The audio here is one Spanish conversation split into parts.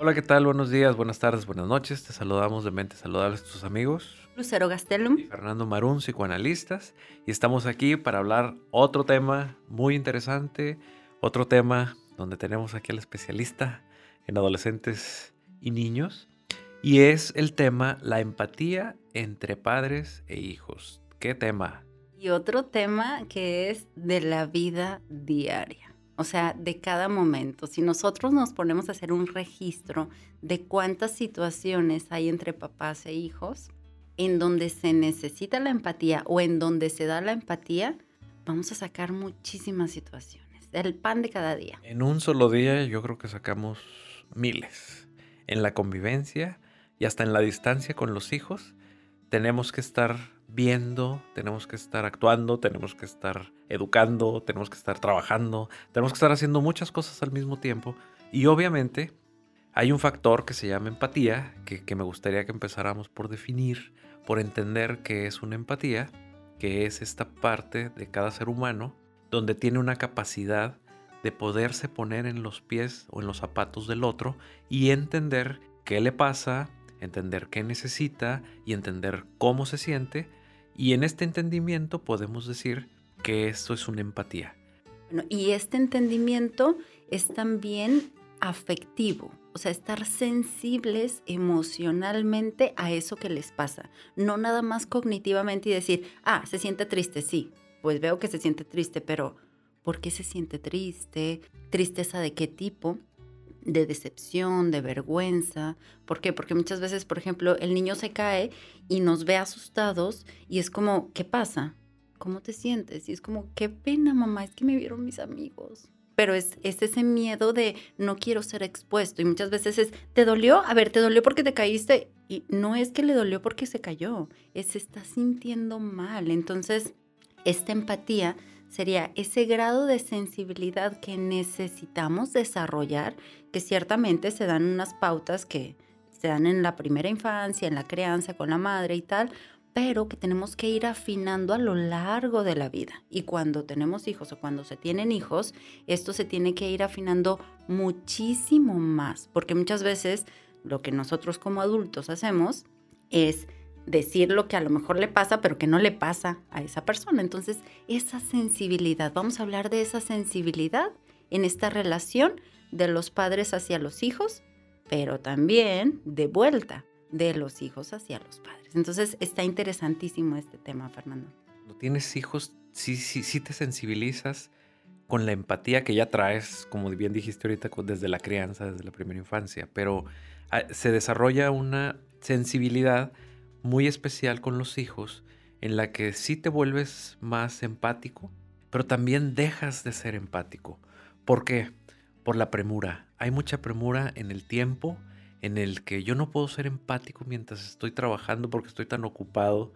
Hola, ¿qué tal? Buenos días, buenas tardes, buenas noches. Te saludamos de Mente Saludables, tus amigos. Lucero Gastelum. Y Fernando Marún, psicoanalistas. Y estamos aquí para hablar otro tema muy interesante, otro tema donde tenemos aquí al especialista en adolescentes y niños. Y es el tema la empatía entre padres e hijos. ¿Qué tema? Y otro tema que es de la vida diaria o sea, de cada momento. Si nosotros nos ponemos a hacer un registro de cuántas situaciones hay entre papás e hijos, en donde se necesita la empatía o en donde se da la empatía, vamos a sacar muchísimas situaciones. El pan de cada día. En un solo día yo creo que sacamos miles. En la convivencia y hasta en la distancia con los hijos, tenemos que estar viendo, tenemos que estar actuando, tenemos que estar educando, tenemos que estar trabajando, tenemos que estar haciendo muchas cosas al mismo tiempo. Y obviamente hay un factor que se llama empatía, que, me gustaría que empezáramos por definir, por entender qué es una empatía, que es esta parte de cada ser humano donde tiene una capacidad de poderse poner en los pies o en los zapatos del otro y entender qué le pasa, entender qué necesita y entender cómo se siente. Y en este entendimiento podemos decir que esto es una empatía. y este entendimiento es también afectivo, o sea, estar sensibles emocionalmente a eso que les pasa, no nada más cognitivamente y decir, ah, se siente triste, sí, pues veo que se siente triste, pero ¿por qué se siente triste? ¿Tristeza de qué tipo? De decepción, de vergüenza. ¿Por qué? Porque muchas veces, por ejemplo, el niño se cae y nos ve asustados y es como, ¿qué pasa? ¿Cómo te sientes? Y es como, qué pena, mamá, es que me vieron mis amigos. Pero es, es ese miedo de no quiero ser expuesto. Y muchas veces es, ¿te dolió? A ver, ¿te dolió porque te caíste? Y no es que le dolió porque se cayó, es se está sintiendo mal. Entonces, esta empatía sería ese grado de sensibilidad que necesitamos desarrollar, que ciertamente se dan unas pautas que se dan en la primera infancia, en la crianza con la madre y tal, pero que tenemos que ir afinando a lo largo de la vida. Y cuando tenemos hijos o cuando se tienen hijos, esto se tiene que ir afinando muchísimo más, porque muchas veces lo que nosotros como adultos hacemos es decir lo que a lo mejor le pasa, pero que no le pasa a esa persona. Entonces, esa sensibilidad, vamos a hablar de esa sensibilidad en esta relación de los padres hacia los hijos, pero también de vuelta de los hijos hacia los padres. Entonces, está interesantísimo este tema, Fernando. Cuando tienes hijos, sí, sí, sí te sensibilizas con la empatía que ya traes, como bien dijiste ahorita, desde la crianza, desde la primera infancia, pero ah, se desarrolla una sensibilidad muy especial con los hijos en la que sí te vuelves más empático, pero también dejas de ser empático. ¿Por qué? Por la premura. Hay mucha premura en el tiempo en el que yo no puedo ser empático mientras estoy trabajando porque estoy tan ocupado.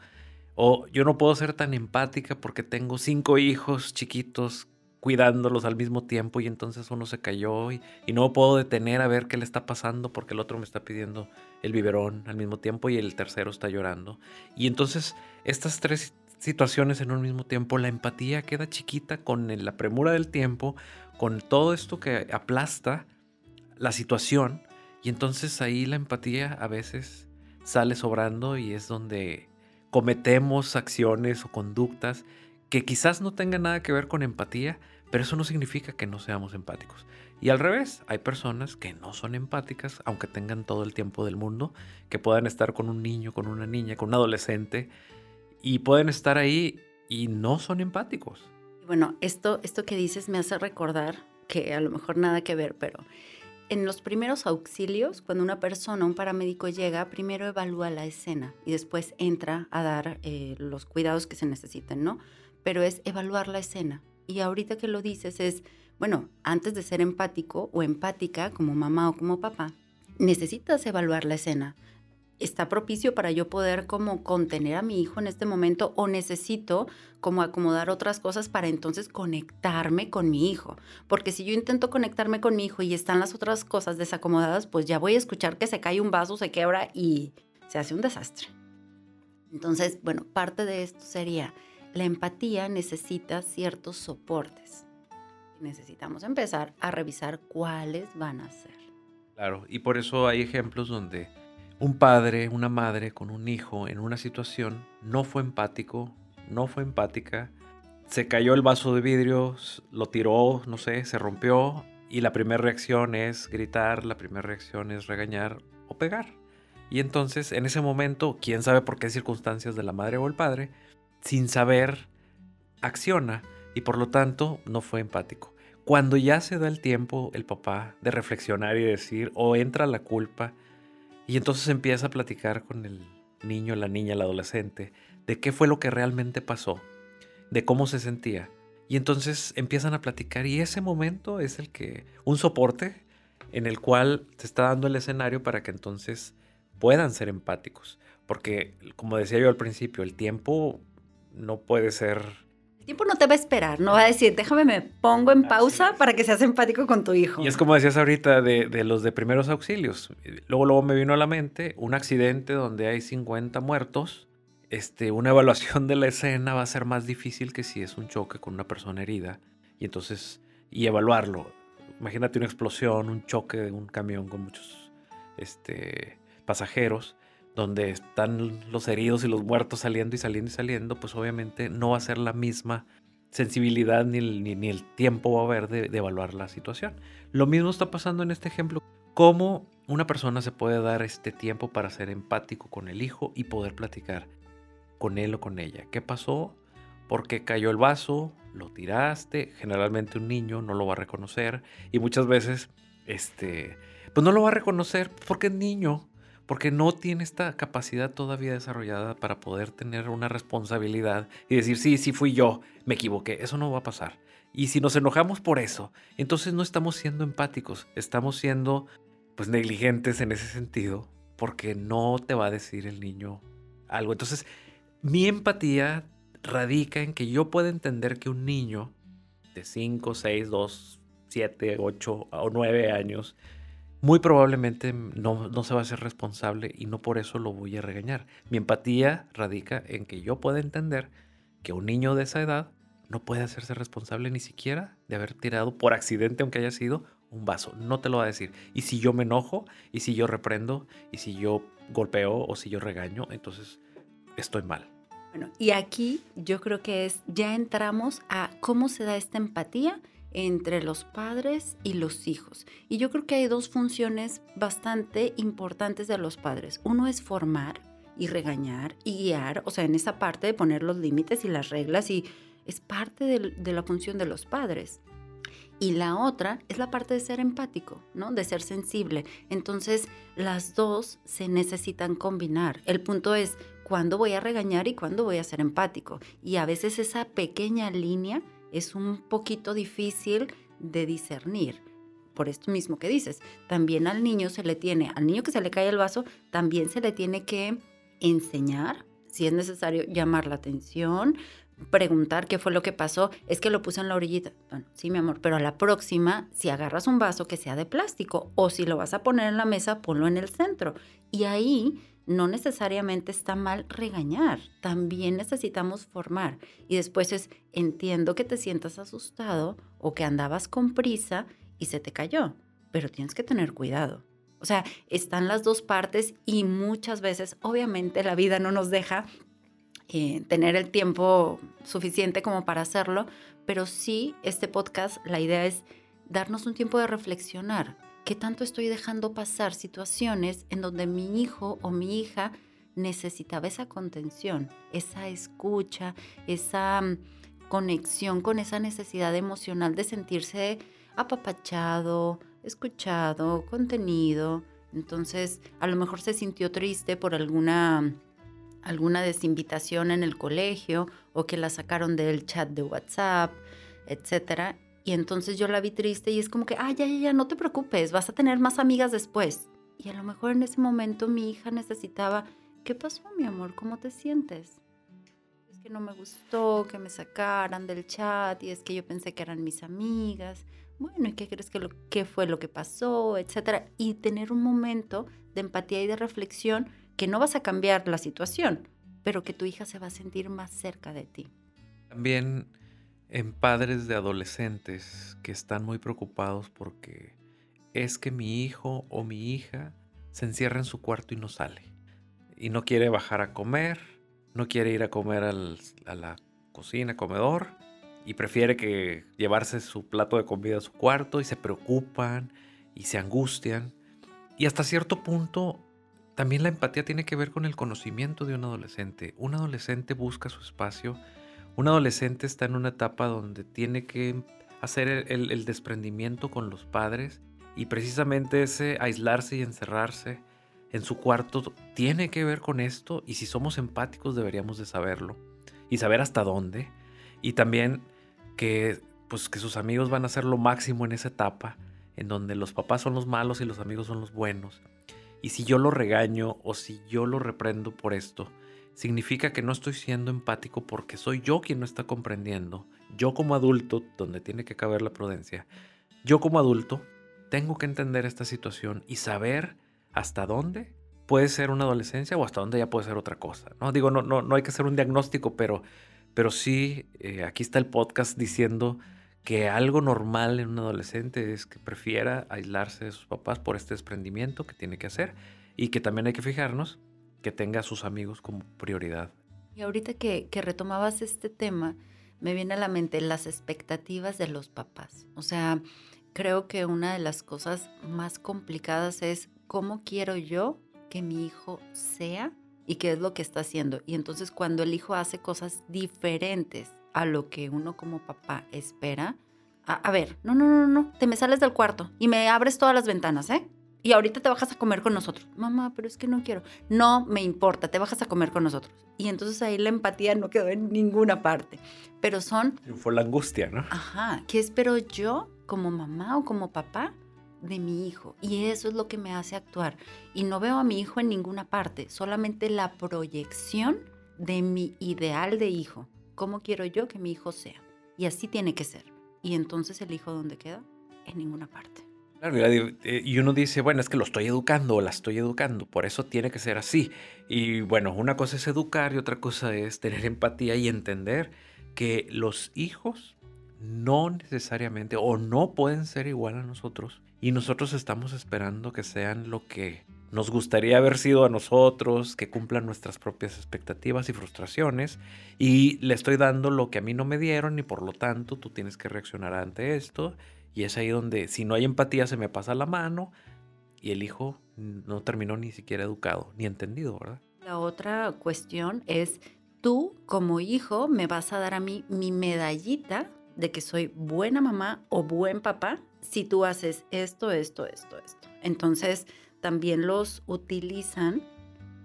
O yo no puedo ser tan empática porque tengo cinco hijos chiquitos cuidándolos al mismo tiempo y entonces uno se cayó y, no puedo detener a ver qué le está pasando porque el otro me está pidiendo el biberón al mismo tiempo y el tercero está llorando. Y entonces estas tres situaciones en un mismo tiempo, la empatía queda chiquita con la premura del tiempo, con todo esto que aplasta la situación y entonces ahí la empatía a veces sale sobrando y es donde cometemos acciones o conductas que quizás no tengan nada que ver con empatía, pero eso no significa que no seamos empáticos. Y al revés, hay personas que no son empáticas, aunque tengan todo el tiempo del mundo, que puedan estar con un niño, con una niña, con un adolescente, y pueden estar ahí y no son empáticos. Bueno, esto, esto que dices me hace recordar que a lo mejor nada que ver, pero en los primeros auxilios, cuando una persona, un paramédico llega, primero evalúa la escena y después entra a dar eh, los cuidados que se necesiten, ¿no? Pero es evaluar la escena y ahorita que lo dices es, bueno, antes de ser empático o empática como mamá o como papá, necesitas evaluar la escena. ¿Está propicio para yo poder como contener a mi hijo en este momento o necesito como acomodar otras cosas para entonces conectarme con mi hijo? Porque si yo intento conectarme con mi hijo y están las otras cosas desacomodadas, pues ya voy a escuchar que se cae un vaso, se quebra y se hace un desastre. Entonces, bueno, parte de esto sería la empatía necesita ciertos soportes. Necesitamos empezar a revisar cuáles van a ser. Claro, y por eso hay ejemplos donde un padre, una madre con un hijo en una situación no fue empático, no fue empática, se cayó el vaso de vidrio, lo tiró, no sé, se rompió y la primera reacción es gritar, la primera reacción es regañar o pegar. Y entonces en ese momento, quién sabe por qué circunstancias de la madre o el padre, sin saber, acciona y por lo tanto no fue empático. Cuando ya se da el tiempo el papá de reflexionar y decir, o entra la culpa, y entonces empieza a platicar con el niño, la niña, el adolescente, de qué fue lo que realmente pasó, de cómo se sentía. Y entonces empiezan a platicar y ese momento es el que, un soporte en el cual se está dando el escenario para que entonces puedan ser empáticos. Porque, como decía yo al principio, el tiempo no puede ser el tiempo no te va a esperar, no va a decir, déjame me pongo en pausa para que seas empático con tu hijo. Y es como decías ahorita de, los de primeros auxilios. Luego, luego me vino a la mente un accidente donde hay 50 muertos. Este, una evaluación de la escena va a ser más difícil que si es un choque con una persona herida. Y entonces, y evaluarlo. Imagínate una explosión, un choque de un camión con muchos este, pasajeros donde están los heridos y los muertos saliendo y saliendo y saliendo, pues obviamente no va a ser la misma sensibilidad ni el, ni, el tiempo va a haber de, evaluar la situación. Lo mismo está pasando en este ejemplo. ¿Cómo una persona se puede dar este tiempo para ser empático con el hijo y poder platicar con él o con ella? ¿Qué pasó? ¿Por qué cayó el vaso? ¿Lo tiraste? Generalmente un niño no lo va a reconocer y muchas veces, este, pues no lo va a reconocer porque es niño porque no tiene esta capacidad todavía desarrollada para poder tener una responsabilidad y decir, sí, sí fui yo, me equivoqué, eso no va a pasar. Y si nos enojamos por eso, entonces no estamos siendo empáticos, estamos siendo pues negligentes en ese sentido, porque no te va a decir el niño algo. Entonces, mi empatía radica en que yo pueda entender que un niño de 5, 6, 2, 7, 8 o 9 años muy probablemente no, no, se va a ser responsable y no por eso lo voy a regañar. Mi empatía radica en que yo pueda entender que un niño de esa edad no puede hacerse responsable ni siquiera de haber tirado por accidente, aunque haya sido, un vaso. No te lo va a decir. Y si yo me enojo, y si yo reprendo, y si yo golpeo o si yo regaño, entonces estoy mal. Bueno, y aquí yo creo que es, ya entramos a cómo se da esta empatía entre los padres y los hijos. Y yo creo que hay dos funciones bastante importantes de los padres. Uno es formar y regañar y guiar, o sea, en esa parte de poner los límites y las reglas y es parte de, la función de los padres. Y la otra es la parte de ser empático, ¿no? De ser sensible. Entonces, las dos se necesitan combinar. El punto es cuándo voy a regañar y cuándo voy a ser empático. Y a veces esa pequeña línea es un poquito difícil de discernir. Por esto mismo que dices, también al niño se le tiene, al niño que se le cae el vaso, también se le tiene que enseñar, si es necesario, llamar la atención, preguntar qué fue lo que pasó, es que lo puse en la orillita. Bueno, sí, mi amor, pero a la próxima, si agarras un vaso que sea de plástico o si lo vas a poner en la mesa, ponlo en el centro. Y ahí no necesariamente está mal regañar, también necesitamos formar. Y después es, entiendo que te sientas asustado o que andabas con prisa y se te cayó, pero tienes que tener cuidado. O sea, están las dos partes y muchas veces, obviamente, la vida no nos deja eh, tener el tiempo suficiente como para hacerlo, pero sí, este podcast, la idea es darnos un tiempo de reflexionar ¿Qué tanto estoy dejando pasar situaciones en donde mi hijo o mi hija necesitaba esa contención, esa escucha, esa mm, conexión con esa necesidad emocional de sentirse apapachado, escuchado, contenido. Entonces, a lo mejor se sintió triste por alguna alguna desinvitación en el colegio o que la sacaron del chat de WhatsApp, etcétera, y entonces yo la vi triste y es como que, ay, ya, ya, ya, no te preocupes, vas a tener más amigas después. Y a lo mejor en ese momento mi hija necesitaba, ¿qué pasó, mi amor? ¿Cómo te sientes? Es que no me gustó que me sacaran del chat y es que yo pensé que eran mis amigas. Bueno, ¿y qué crees que lo, qué fue lo que pasó? Etcétera. Y tener un momento de empatía y de reflexión que no vas a cambiar la situación, pero que tu hija se va a sentir más cerca de ti. También en padres de adolescentes que están muy preocupados porque es que mi hijo o mi hija se encierra en su cuarto y no sale. Y no quiere bajar a comer, no quiere ir a comer a la cocina, comedor, y prefiere que llevarse su plato de comida a su cuarto y se preocupan y se angustian. Y hasta cierto punto también la empatía tiene que ver con el conocimiento de un adolescente. Un adolescente busca su espacio. Un adolescente está en una etapa donde tiene que hacer el, desprendimiento con los padres y precisamente ese aislarse y encerrarse en su cuarto tiene que ver con esto y si somos empáticos deberíamos de saberlo y saber hasta dónde y también que pues que sus amigos van a ser lo máximo en esa etapa en donde los papás son los malos y los amigos son los buenos. Y si yo lo regaño o si yo lo reprendo por esto, significa que no estoy siendo empático porque soy yo quien no está comprendiendo. Yo como adulto, donde tiene que caber la prudencia, yo como adulto tengo que entender esta situación y saber hasta dónde puede ser una adolescencia o hasta dónde ya puede ser otra cosa. No digo, no, no, no hay que hacer un diagnóstico, pero, pero sí, eh, aquí está el podcast diciendo que algo normal en un adolescente es que prefiera aislarse de sus papás por este desprendimiento que tiene que hacer y que también hay que fijarnos que tenga a sus amigos como prioridad. Y ahorita que, que retomabas este tema, me viene a la mente las expectativas de los papás. O sea, creo que una de las cosas más complicadas es cómo quiero yo que mi hijo sea y qué es lo que está haciendo. Y entonces cuando el hijo hace cosas diferentes a lo que uno como papá espera. A, ver, no, no, no, no, te me sales del cuarto y me abres todas las ventanas, ¿eh? Y ahorita te bajas a comer con nosotros. Mamá, pero es que no quiero. No me importa, te bajas a comer con nosotros. Y entonces ahí la empatía no quedó en ninguna parte. Pero son... Fue la angustia, ¿no? Ajá, ¿qué espero yo como mamá o como papá de mi hijo? Y eso es lo que me hace actuar. Y no veo a mi hijo en ninguna parte, solamente la proyección de mi ideal de hijo cómo quiero yo que mi hijo sea. Y así tiene que ser. Y entonces el hijo, ¿dónde queda? En ninguna parte. Claro, eh, y uno dice, bueno, es que lo estoy educando o la estoy educando, por eso tiene que ser así. Y bueno, una cosa es educar y otra cosa es tener empatía y entender que los hijos no necesariamente o no pueden ser igual a nosotros. Y nosotros estamos esperando que sean lo que nos gustaría haber sido a nosotros, que cumplan nuestras propias expectativas y frustraciones, y le estoy dando lo que a mí no me dieron y por lo tanto tú tienes que reaccionar ante esto, y es ahí donde si no hay empatía se me pasa la mano y el hijo no terminó ni siquiera educado, ni entendido, ¿verdad? La otra cuestión es, tú como hijo me vas a dar a mí mi medallita de que soy buena mamá o buen papá si tú haces esto, esto, esto, esto. Entonces, también los utilizan,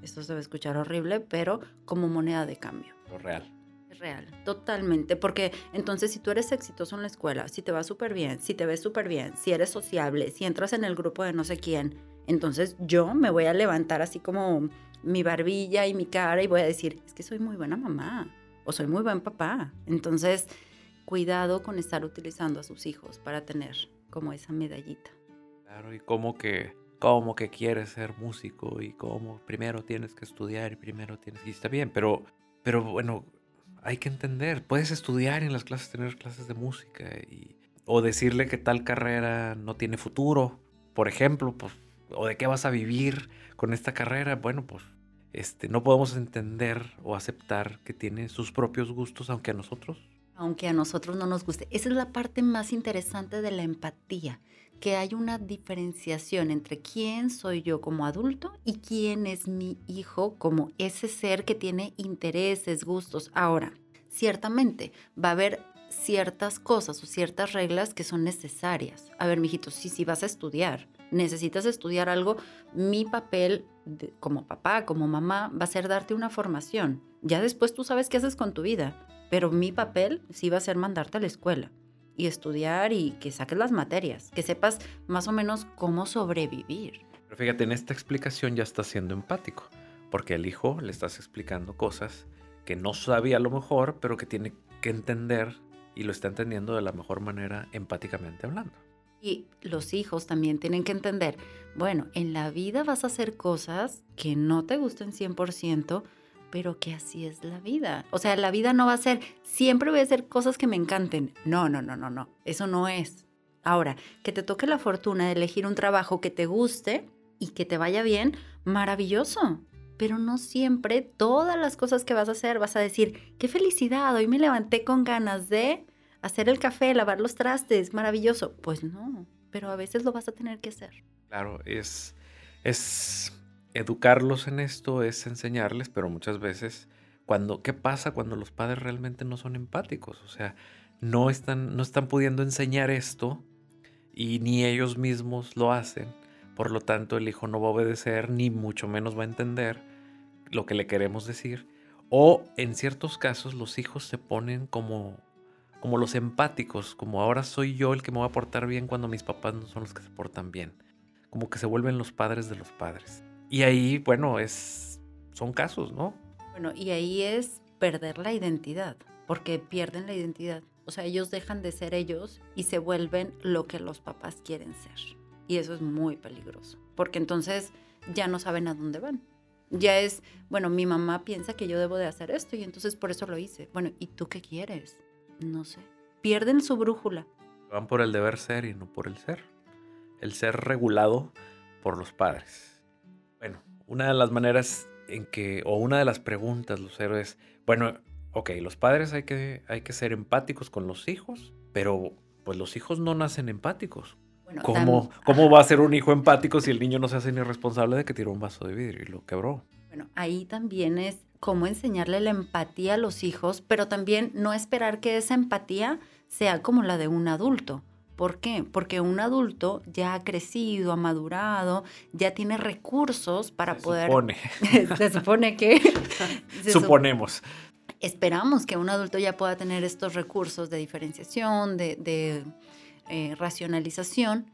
esto se va a escuchar horrible, pero como moneda de cambio. Lo real. Real, totalmente, porque entonces si tú eres exitoso en la escuela, si te va súper bien, si te ves súper bien, si eres sociable, si entras en el grupo de no sé quién, entonces yo me voy a levantar así como mi barbilla y mi cara y voy a decir, es que soy muy buena mamá o soy muy buen papá. Entonces, cuidado con estar utilizando a sus hijos para tener como esa medallita. Claro, y como que cómo que quieres ser músico y cómo primero tienes que estudiar y primero tienes y está bien, pero pero bueno, hay que entender, puedes estudiar en las clases tener clases de música y o decirle que tal carrera no tiene futuro, por ejemplo, pues o de qué vas a vivir con esta carrera, bueno, pues este no podemos entender o aceptar que tiene sus propios gustos aunque a nosotros. Aunque a nosotros no nos guste. Esa es la parte más interesante de la empatía que hay una diferenciación entre quién soy yo como adulto y quién es mi hijo como ese ser que tiene intereses, gustos. Ahora, ciertamente va a haber ciertas cosas o ciertas reglas que son necesarias. A ver, mijito, si, si vas a estudiar, necesitas estudiar algo, mi papel como papá, como mamá, va a ser darte una formación. Ya después tú sabes qué haces con tu vida, pero mi papel sí va a ser mandarte a la escuela y estudiar y que saques las materias, que sepas más o menos cómo sobrevivir. Pero fíjate, en esta explicación ya estás siendo empático, porque al hijo le estás explicando cosas que no sabía a lo mejor, pero que tiene que entender y lo está entendiendo de la mejor manera empáticamente hablando. Y los hijos también tienen que entender, bueno, en la vida vas a hacer cosas que no te gusten 100%, pero que así es la vida. O sea, la vida no va a ser, siempre voy a hacer cosas que me encanten. No, no, no, no, no. Eso no es. Ahora, que te toque la fortuna de elegir un trabajo que te guste y que te vaya bien, maravilloso. Pero no siempre todas las cosas que vas a hacer vas a decir, qué felicidad, hoy me levanté con ganas de hacer el café, lavar los trastes, maravilloso. Pues no, pero a veces lo vas a tener que hacer. Claro, es, es educarlos en esto, es enseñarles, pero muchas veces, cuando, ¿qué pasa cuando los padres realmente no son empáticos? O sea, no están, no están pudiendo enseñar esto y ni ellos mismos lo hacen. Por lo tanto, el hijo no va a obedecer, ni mucho menos va a entender lo que le queremos decir. O en ciertos casos los hijos se ponen como, como los empáticos, como ahora soy yo el que me va a portar bien cuando mis papás no son los que se portan bien. Como que se vuelven los padres de los padres. Y ahí, bueno, es, son casos, ¿no? Bueno, y ahí es perder la identidad, porque pierden la identidad. O sea, ellos dejan de ser ellos y se vuelven lo que los papás quieren ser. Y eso es muy peligroso, porque entonces ya no saben a dónde van. Ya es, bueno, mi mamá piensa que yo debo de hacer esto y entonces por eso lo hice. Bueno, ¿y tú qué quieres? No sé. Pierden su brújula. Van por el deber ser y no por el ser. El ser regulado por los padres. Bueno, una de las maneras en que, o una de las preguntas, Lucero, es, bueno, ok, los padres hay que, hay que ser empáticos con los hijos, pero pues los hijos no nacen empáticos. ¿Cómo, ¿Cómo va a ser un hijo empático si el niño no se hace ni responsable de que tiró un vaso de vidrio y lo quebró? Bueno, ahí también es cómo enseñarle la empatía a los hijos, pero también no esperar que esa empatía sea como la de un adulto. ¿Por qué? Porque un adulto ya ha crecido, ha madurado, ya tiene recursos para se poder... Supone. se supone que... Suponemos esperamos que un adulto ya pueda tener estos recursos de diferenciación, de, eh, racionalización,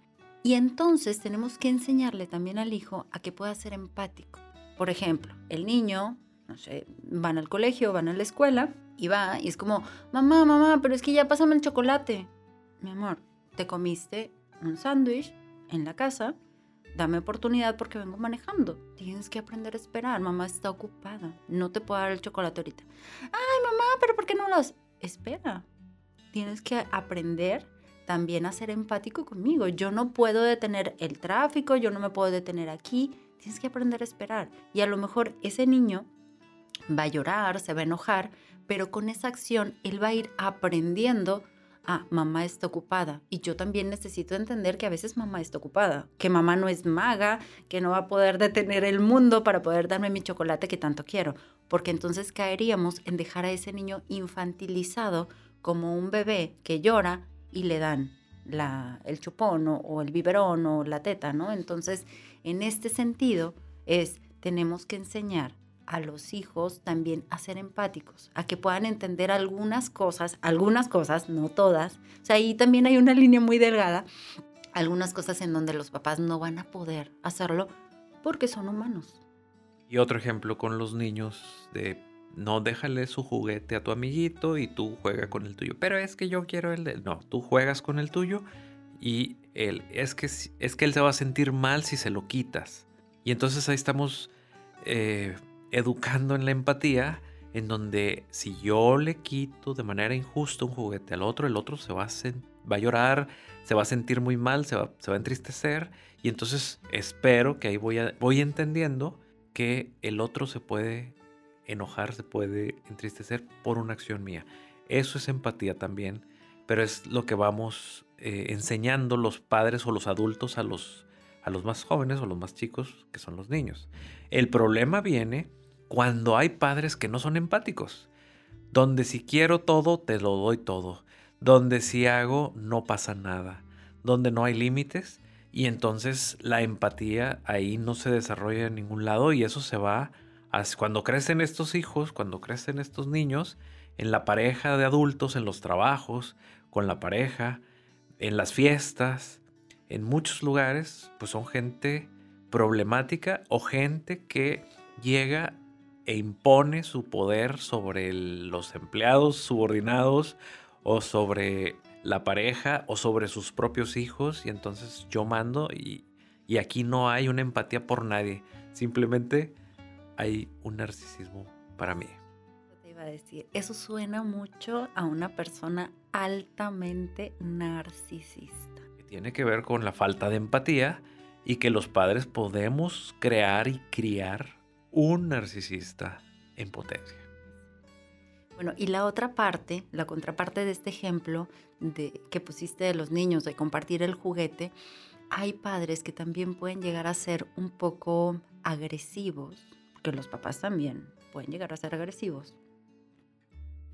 y entonces tenemos que enseñarle también al hijo a que pueda ser empático. Por ejemplo, el niño, no sé, van al colegio, van a la escuela y va y es como, mamá, mamá, pero es que ya pásame el chocolate. Mi amor, te comiste un sándwich en la casa dame oportunidad porque vengo manejando. Tienes que aprender a esperar. Mamá está ocupada. No te puedo dar el chocolate ahorita. Ay, mamá, pero ¿por qué no los? Espera. Tienes que aprender también a ser empático conmigo. Yo no puedo detener el tráfico, yo no me puedo detener aquí. Tienes que aprender a esperar. Y a lo mejor ese niño va a llorar, se va a enojar, pero con esa acción él va a ir aprendiendo ah, mamá está ocupada. Y yo también necesito entender que a veces mamá está ocupada, que mamá no es maga, que no va a poder detener el mundo para poder darme mi chocolate que tanto quiero. Porque entonces caeríamos en dejar a ese niño infantilizado como un bebé que llora y le dan el chupón o, o el biberón o la teta, ¿no? Entonces, en este sentido, es, tenemos que enseñar a los hijos también a ser empáticos, a que puedan entender algunas cosas, algunas cosas, no todas. O sea, ahí también hay una línea muy delgada, algunas cosas en donde los papás no van a poder hacerlo porque son humanos. Y otro ejemplo con los niños de no déjale su juguete a tu amiguito y tú juega con el tuyo. Pero es que yo quiero el de... No, tú juegas con el tuyo y él, es que, es que él se va a sentir mal si se lo quitas. Y entonces ahí estamos eh, educando en la empatía, en donde si yo le quito de manera injusta un juguete al otro, el otro se va a, llorar, se va a sentir muy mal, se va, a entristecer, y entonces espero que ahí voy entendiendo que el otro se puede enojar, se puede entristecer por una acción mía. Eso es empatía también, pero es lo que vamos eh, enseñando los padres o los adultos a los, a los más jóvenes o los más chicos, que son los niños. El problema viene cuando hay padres que no son empáticos, donde si quiero todo, te lo doy todo, donde si hago, no pasa nada, donde no hay límites y entonces la empatía ahí no se desarrolla en ningún lado y eso se va cuando crecen estos hijos, cuando crecen estos niños, en la pareja de adultos, en los trabajos, con la pareja, en las fiestas, en muchos lugares, pues son gente problemática o gente que llega e impone su poder sobre los empleados subordinados o sobre la pareja o sobre sus propios hijos y entonces yo mando y, y aquí no hay una empatía por nadie, simplemente hay un narcisismo para mí. Te iba a decir, eso suena mucho a una persona altamente narcisista. tiene que ver con la falta de empatía y que los padres podemos crear y criar un narcisista en potencia. Bueno, y la otra parte, la contraparte de este ejemplo de, que pusiste de los niños, de compartir el juguete, hay padres que también pueden llegar a ser un poco agresivos, que los papás también pueden llegar a ser agresivos.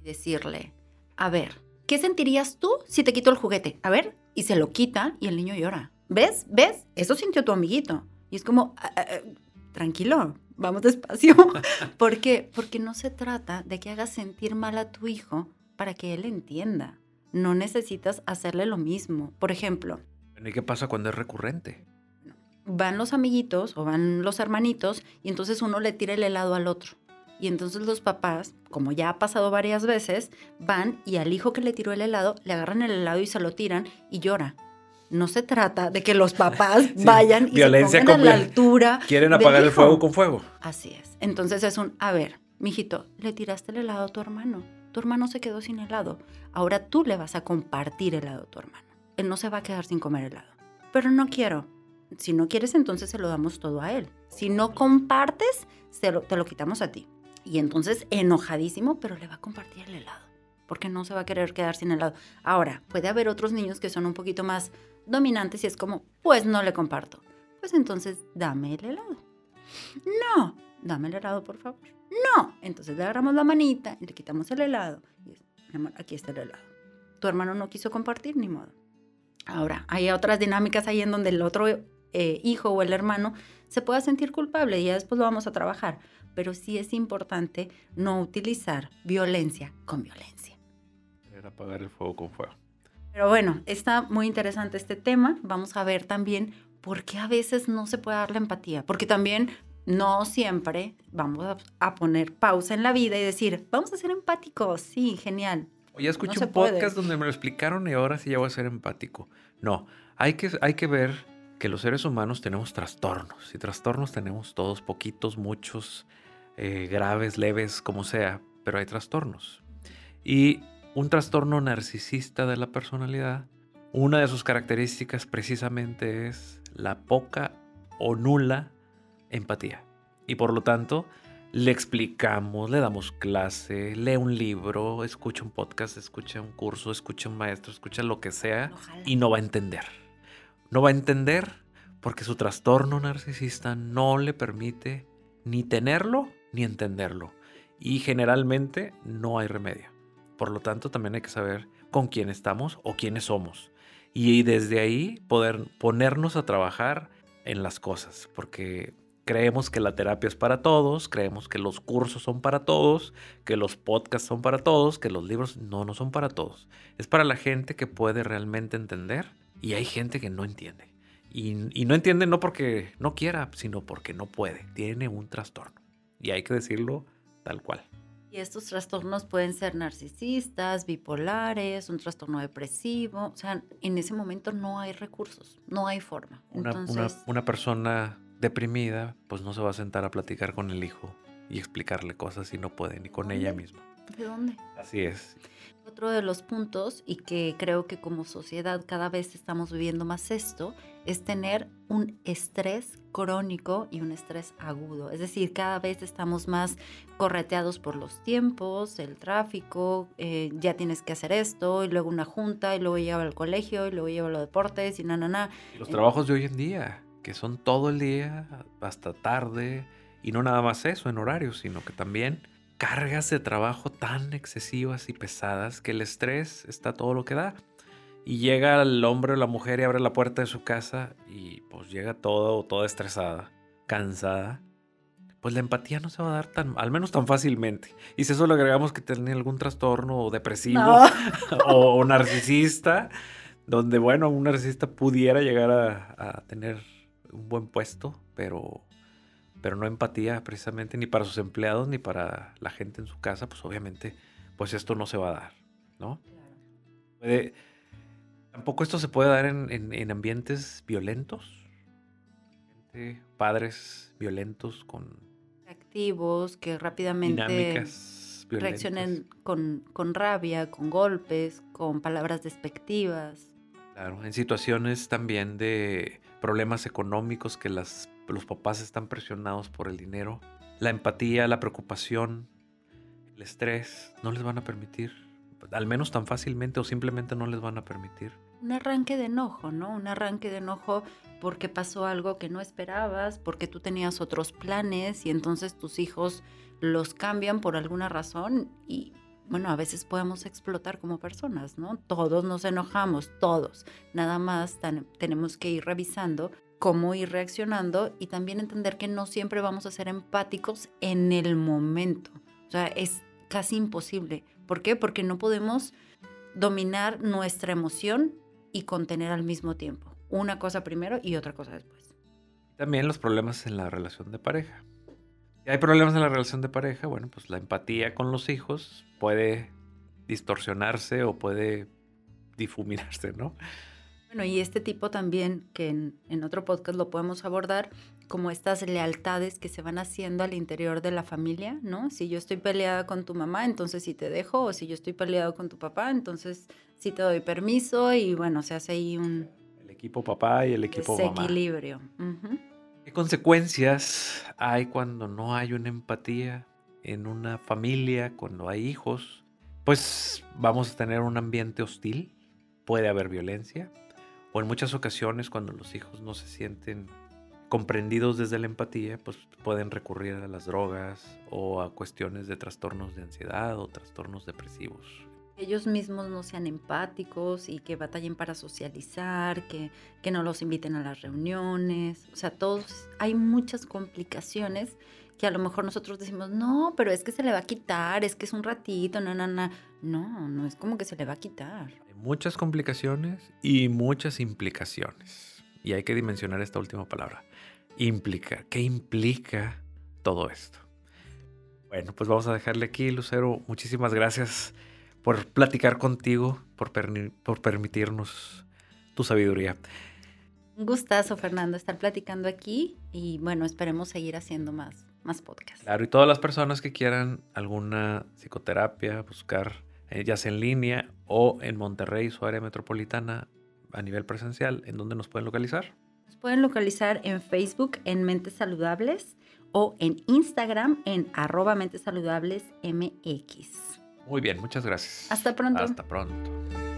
Y decirle, a ver, ¿qué sentirías tú si te quito el juguete? A ver, y se lo quita y el niño llora. ¿Ves? ¿Ves? Eso sintió tu amiguito. Y es como, ah, ah, ah, tranquilo, vamos despacio. ¿Por qué? Porque no se trata de que hagas sentir mal a tu hijo para que él entienda. No necesitas hacerle lo mismo. Por ejemplo. ¿Y qué pasa cuando es recurrente? Van los amiguitos o van los hermanitos y entonces uno le tira el helado al otro. Y entonces los papás, como ya ha pasado varias veces, van y al hijo que le tiró el helado le agarran el helado y se lo tiran y llora no se trata de que los papás vayan y Violencia se pongan a la altura. Quieren apagar el fuego con fuego. Así es. Entonces es un, a ver, mijito, le tiraste el helado a tu hermano. Tu hermano se quedó sin helado. Ahora tú le vas a compartir helado a tu hermano. Él no se va a quedar sin comer helado. Pero no quiero. Si no quieres, entonces se lo damos todo a él. Si no compartes, te lo quitamos a ti. Y entonces, enojadísimo, pero le va a compartir el helado. Porque no se va a querer quedar sin helado. Ahora, puede haber otros niños que son un poquito más dominantes y es como, pues no le comparto. Pues entonces dame el helado. No, dame el helado, por favor. No, entonces le agarramos la manita y le quitamos el helado. Y aquí está el helado. Tu hermano no quiso compartir, ni modo. Ahora, hay otras dinámicas ahí en donde el otro eh, hijo o el hermano se pueda sentir culpable y ya después lo vamos a trabajar. Pero sí es importante no utilizar violencia con violencia. Era apagar el fuego con fuego. Pero bueno, está muy interesante este tema. Vamos a ver también por qué a veces no se puede dar la empatía. Porque también no siempre vamos a, poner pausa en la vida y decir, vamos a ser empáticos. Sí, genial. Ya escuché un podcast donde me lo explicaron y ahora sí ya voy a ser empático. No, hay que, hay que ver que los seres humanos tenemos trastornos. Y trastornos tenemos todos, poquitos, muchos, eh, graves, leves, como sea, pero hay trastornos. Y un trastorno narcisista de la personalidad, una de sus características precisamente es la poca o nula empatía. Y por lo tanto, le explicamos, le damos clase, lee un libro, escucha un podcast, escucha un curso, escucha un maestro, escucha lo que sea y no va a entender. No va a entender porque su trastorno narcisista no le permite ni tenerlo ni entenderlo. Y generalmente no hay remedio. Por lo tanto, también hay que saber con quién estamos o quiénes somos. Y desde ahí poder ponernos a trabajar en las cosas, porque creemos que la terapia es para todos, creemos que los cursos son para todos, que los podcasts son para todos, que los libros no, no son para todos. Es para la gente que puede realmente entender y hay gente que no entiende. Y, y no entiende no porque no quiera, sino porque no puede, tiene un trastorno. Y hay que decirlo tal cual. Y estos trastornos pueden ser narcisistas, bipolares, un trastorno depresivo. O sea, en ese momento no hay recursos, no hay forma. Una, una, persona deprimida, pues no se va a sentar a platicar con el hijo y explicarle cosas y no puede, ni con ella misma. ¿De dónde? Así es. Otro de los puntos, y que creo que como sociedad cada vez estamos viviendo más esto, es tener un estrés crónico y un estrés agudo. Es decir, cada vez estamos más correteados por los tiempos, el tráfico, eh, ya tienes que hacer esto, y luego una junta, y luego lleva al colegio, y luego lleva los deportes, y na, na. Los trabajos de hoy en día, que son todo el día, hasta tarde, y no nada más eso en horarios, sino que también cargas de trabajo tan excesivas y pesadas que el estrés está todo lo que da. Y llega el hombre o la mujer y abre la puerta de su casa y pues llega todo, toda estresada, cansada. Pues la empatía no se va a dar tan, al menos tan fácilmente. Y si eso le agregamos que tiene algún trastorno depresivo o, narcisista, donde bueno, un narcisista pudiera llegar a, a tener un buen puesto, pero pero no empatía precisamente ni para sus empleados ni para la gente en su casa, pues obviamente, pues esto no se va a dar, ¿no? Tampoco esto se puede dar en, ambientes violentos, padres violentos con... Activos, que rápidamente reaccionen con, con rabia, con golpes, con palabras despectivas. Claro, en situaciones también de problemas económicos que las, los papás están presionados por el dinero, la empatía, la preocupación, el estrés, no les van a permitir, al menos tan fácilmente o simplemente no les van a permitir. Un arranque de enojo, ¿no? Un arranque de enojo porque pasó algo que no esperabas, porque tú tenías otros planes y entonces tus hijos los cambian por alguna razón y bueno, a veces podemos explotar como personas, ¿no? Todos nos enojamos, todos. Nada más tenemos que ir revisando cómo ir reaccionando y también entender que no siempre vamos a ser empáticos en el momento. O sea, es casi imposible. ¿Por qué? Porque no podemos dominar nuestra emoción y contener al mismo tiempo. Una cosa primero y otra cosa después. También los problemas en la relación de pareja. Si hay problemas en la relación de pareja, bueno, pues la empatía con los hijos puede distorsionarse o puede difuminarse, ¿no? Bueno, y este tipo también, que en, otro podcast lo podemos abordar, como estas lealtades que se van haciendo al interior de la familia, ¿no? Si yo estoy peleada con tu mamá, entonces sí te dejo, o si yo estoy peleado con tu papá, entonces sí te doy permiso, y bueno, se hace ahí un... El equipo papá y el equipo mamá. Desequilibrio. ¿Qué consecuencias hay cuando no hay una empatía en una familia, cuando hay hijos? Pues vamos a tener un ambiente hostil, puede haber violencia, en muchas ocasiones cuando los hijos no se sienten comprendidos desde la empatía, pues pueden recurrir a las drogas o a cuestiones de trastornos de ansiedad o trastornos depresivos ellos mismos no sean empáticos y que batallen para socializar, que, que no los inviten a las reuniones. O sea, todos, hay muchas complicaciones que a lo mejor nosotros decimos, no, pero es que se le va a quitar, es que es un ratito, no, no, no. No, no es como que se le va a quitar. Hay muchas complicaciones y muchas implicaciones. Y hay que dimensionar esta última palabra. Implica. ¿Qué implica todo esto? Bueno, pues vamos a dejarle aquí, Lucero. Muchísimas gracias por platicar contigo, por, por permitirnos tu sabiduría. Un gustazo, Fernando, estar platicando aquí y bueno, esperemos seguir haciendo más, más podcasts. Claro, y todas las personas que quieran alguna psicoterapia, buscar ya sea en línea o en Monterrey, su área metropolitana, a nivel presencial, ¿en dónde nos pueden localizar? Nos pueden localizar en Facebook en Mentes Saludables o en Instagram en arroba Mentes Saludables MX. Muy bien, muchas gracias. Hasta pronto. Hasta pronto.